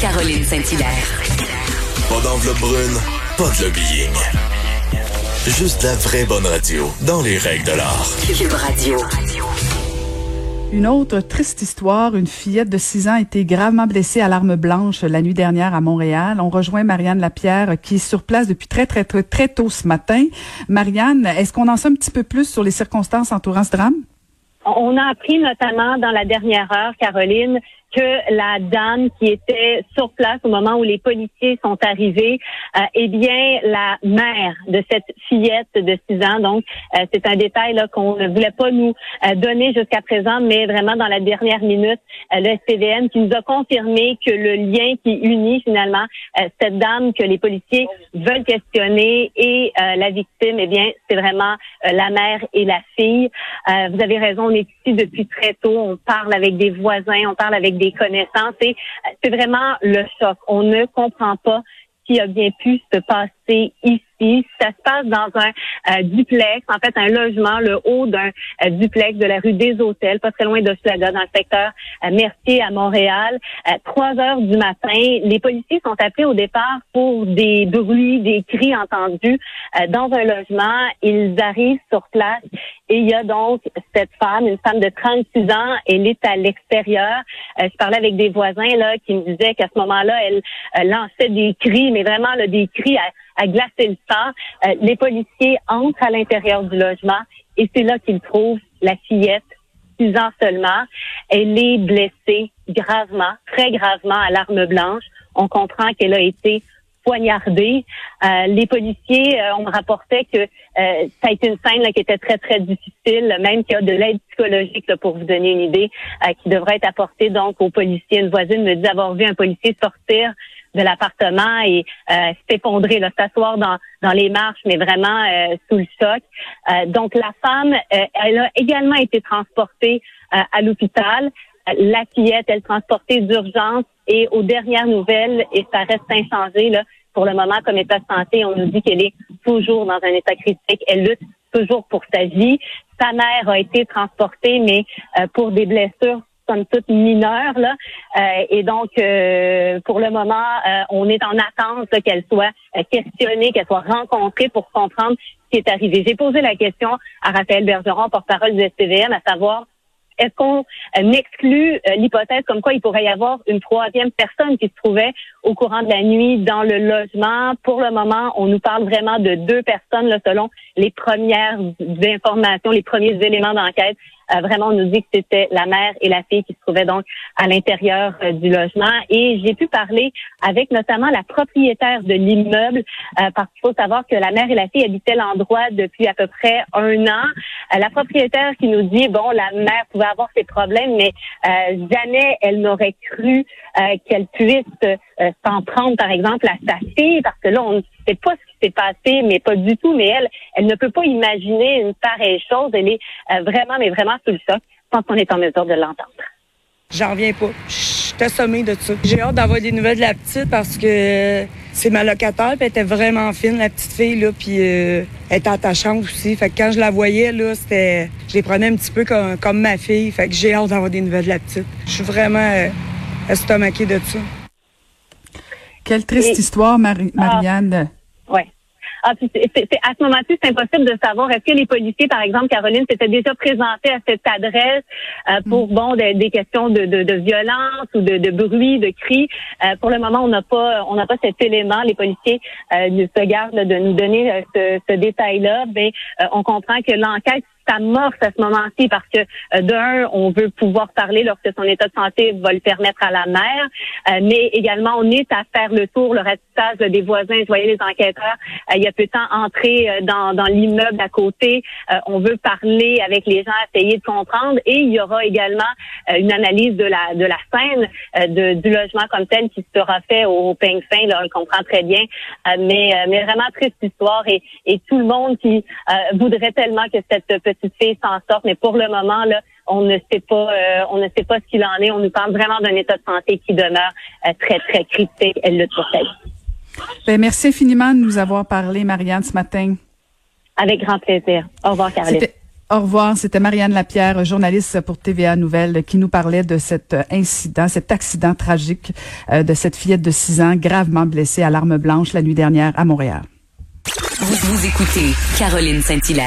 Caroline Saint-Hilaire. Pas d'enveloppe brune, pas de lobbying. Juste la vraie bonne radio, dans les règles de l'art. Cube Radio. Une autre triste histoire, une fillette de 6 ans a été gravement blessée à l'arme blanche la nuit dernière à Montréal. On rejoint Marianne Lapierre qui est sur place depuis très très très très tôt ce matin. Marianne, est-ce qu'on en sait un petit peu plus sur les circonstances entourant ce drame? On a appris notamment dans la dernière heure, Caroline, que la dame qui était sur place au moment où les policiers sont arrivés euh, est bien la mère de cette fillette de 6 ans. Donc, euh, c'est un détail là, qu'on ne voulait pas nous euh, donner jusqu'à présent, mais vraiment dans la dernière minute, euh, le SPVM qui nous a confirmé que le lien qui unit finalement cette dame que les policiers veulent questionner et la victime, eh bien, c'est vraiment la mère et la fille. vous avez raison, on est ici depuis très tôt, on parle avec des voisins, on parle avec des connaissances. Euh, c'est vraiment le choc. On ne comprend pas ce qui a bien pu se passer ici ça se passe dans un euh, duplex, en fait un logement, le haut d'un euh, duplex de la rue des Hôtels, pas très loin de Schlaga, dans le secteur euh, Mercier à Montréal. Trois heures du matin, les policiers sont appelés au départ pour des bruits, des cris entendus dans un logement. Ils arrivent sur place et il y a donc cette femme, une femme de 36 ans, elle est à l'extérieur. je parlais avec des voisins là qui me disaient qu'à ce moment-là, elle lançait des cris, mais vraiment là, des cris à à glacer le sang. Euh, les policiers entrent à l'intérieur du logement et c'est là qu'ils trouvent la fillette, six ans seulement. Elle est blessée gravement, très gravement à l'arme blanche. On comprend qu'elle a été poignardée. Euh, les policiers, euh, on me rapportait que ça a été une scène là, qui était très, très difficile, même qu'il y a de l'aide psychologique, là, pour vous donner une idée, qui devrait être apportée donc aux policiers. Une voisine me dit avoir vu un policier sortir de l'appartement et euh, s'effondrer, s'asseoir dans, dans les marches, mais vraiment euh, sous le choc. Euh, donc la femme, euh, elle a également été transportée à l'hôpital. La fillette, elle transportée d'urgence et aux dernières nouvelles, et ça reste inchangé là, pour le moment comme état de santé, on nous dit qu'elle est toujours dans un état critique. Elle lutte toujours pour sa vie. Sa mère a été transportée, mais pour des blessures somme toute mineure là. Euh, et donc, euh, pour le moment, euh, on est en attente qu'elle soit questionnée, qu'elle soit rencontrée pour comprendre ce qui est arrivé. J'ai posé la question à Raphaël Bergeron, porte-parole du SPVM, à savoir est-ce qu'on exclut l'hypothèse comme quoi il pourrait y avoir une troisième personne qui se trouvait au courant de la nuit dans le logement? Pour le moment, on nous parle vraiment de deux personnes là, selon les premières informations, les premiers éléments d'enquête euh, vraiment, on nous dit que c'était la mère et la fille qui se trouvaient donc à l'intérieur euh, du logement. Et j'ai pu parler avec notamment la propriétaire de l'immeuble, euh, parce qu'il faut savoir que la mère et la fille habitaient l'endroit depuis à peu près un an. la propriétaire qui nous dit, bon, la mère pouvait avoir ses problèmes, mais jamais elle n'aurait cru qu'elle puisse s'en prendre, par exemple, à sa fille, parce que là, on sait pas ce s'est passé, mais pas du tout. Mais elle, elle ne peut pas imaginer une pareille chose. Elle est euh, vraiment, mais vraiment sous le choc. Je pense qu'on est en mesure de l'entendre. J'en reviens pas. Je suis assommée de ça. J'ai hâte d'avoir des nouvelles de la petite parce que c'est ma locataire, puis elle était vraiment fine, la petite fille, là, puis euh, elle était attachante aussi. Fait que quand je la voyais, là, c'était... Je les prenais un petit peu comme, comme ma fille. Fait que j'ai hâte d'avoir des nouvelles de la petite. Je suis vraiment euh, estomaquée de ça. Quelle triste histoire, ah. Marianne. Ah, c'est, à ce moment-ci, c'est impossible de savoir est-ce que les policiers, par exemple, Caroline, s'étaient déjà présentés à cette adresse euh, pour mm. bon des, questions de, de, violence ou de, de bruit, de cris. Euh, pour le moment, on n'a pas on n'a pas cet élément. Les policiers euh, se gardent de nous donner euh, ce, ce détail-là. Mais on comprend que l'enquête s'amorce à ce moment-ci parce que euh, d'un, on veut pouvoir parler lorsque son état de santé va le permettre à la mère, euh, mais également on est à faire le tour, le ratissage des voisins. Je voyais les enquêteurs euh, il y a peu de temps entrer dans, dans l'immeuble à côté. on veut parler avec les gens, essayer de comprendre, et il y aura également une analyse de la de la scène de, du logement comme tel qui sera fait au, fin. Là, on le comprend très bien, mais mais vraiment triste histoire et, et tout le monde qui voudrait tellement que cette petite s'en sort, mais pour le moment, là, on ne sait pas, euh, on ne sait pas ce qu'il en est. On nous parle vraiment d'un état de santé qui demeure euh, très, très critique. Elle le trouve. Ben, merci infiniment de nous avoir parlé, Marianne, ce matin. Avec grand plaisir. Au revoir, Caroline. Au revoir. C'était Marianne Lapierre, journaliste pour TVA Nouvelle, qui nous parlait de cet incident, cet accident tragique euh, de cette fillette de 6 ans gravement blessée à l'arme blanche la nuit dernière à Montréal. Vous, vous écoutez Caroline Saint-Hilaire.